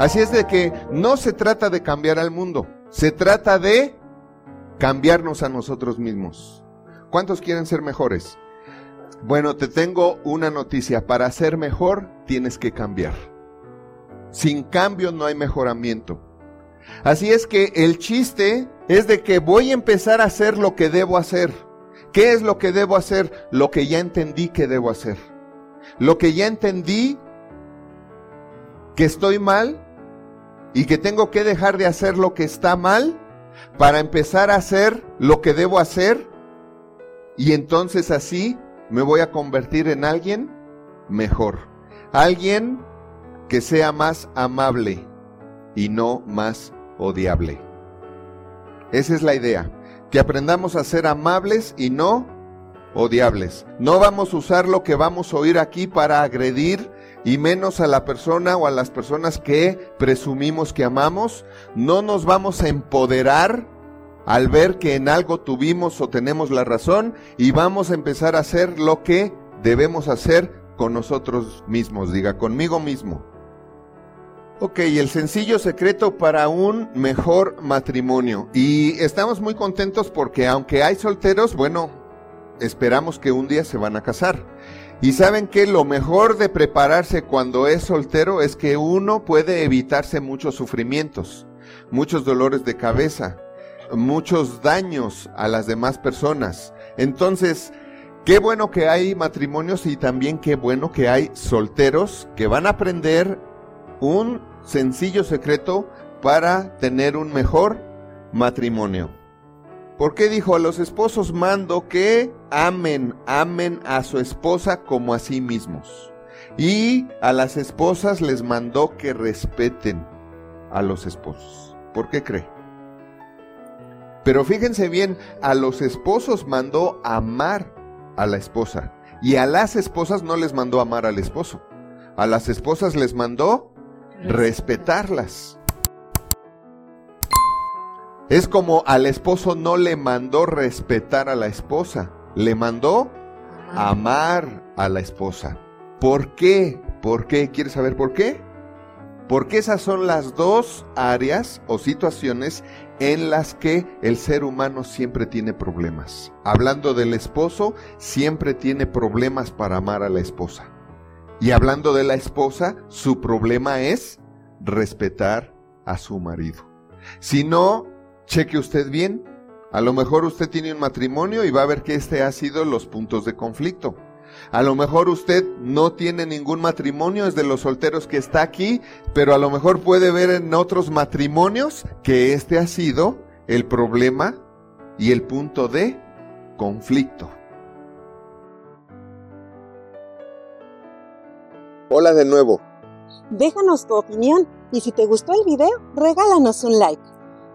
Así es de que no se trata de cambiar al mundo, se trata de cambiarnos a nosotros mismos. ¿Cuántos quieren ser mejores? Bueno, te tengo una noticia. Para ser mejor tienes que cambiar. Sin cambio no hay mejoramiento. Así es que el chiste es de que voy a empezar a hacer lo que debo hacer. ¿Qué es lo que debo hacer? Lo que ya entendí que debo hacer. Lo que ya entendí que estoy mal y que tengo que dejar de hacer lo que está mal para empezar a hacer lo que debo hacer y entonces así me voy a convertir en alguien mejor. Alguien que sea más amable y no más odiable. Esa es la idea, que aprendamos a ser amables y no odiables. No vamos a usar lo que vamos a oír aquí para agredir y menos a la persona o a las personas que presumimos que amamos. No nos vamos a empoderar al ver que en algo tuvimos o tenemos la razón y vamos a empezar a hacer lo que debemos hacer con nosotros mismos, diga conmigo mismo. Ok, el sencillo secreto para un mejor matrimonio. Y estamos muy contentos porque aunque hay solteros, bueno, esperamos que un día se van a casar. Y saben que lo mejor de prepararse cuando es soltero es que uno puede evitarse muchos sufrimientos, muchos dolores de cabeza, muchos daños a las demás personas. Entonces, qué bueno que hay matrimonios y también qué bueno que hay solteros que van a aprender un sencillo secreto para tener un mejor matrimonio. ¿Por qué dijo a los esposos mando que amen, amen a su esposa como a sí mismos? Y a las esposas les mandó que respeten a los esposos. ¿Por qué cree? Pero fíjense bien, a los esposos mandó amar a la esposa. Y a las esposas no les mandó amar al esposo. A las esposas les mandó respetarlas. Es como al esposo no le mandó respetar a la esposa, le mandó amar a la esposa. ¿Por qué? ¿Por qué? ¿Quieres saber por qué? Porque esas son las dos áreas o situaciones en las que el ser humano siempre tiene problemas. Hablando del esposo, siempre tiene problemas para amar a la esposa. Y hablando de la esposa, su problema es respetar a su marido. Si no, cheque usted bien. A lo mejor usted tiene un matrimonio y va a ver que este ha sido los puntos de conflicto. A lo mejor usted no tiene ningún matrimonio, es de los solteros que está aquí, pero a lo mejor puede ver en otros matrimonios que este ha sido el problema y el punto de conflicto. Hola de nuevo. Déjanos tu opinión y si te gustó el video, regálanos un like.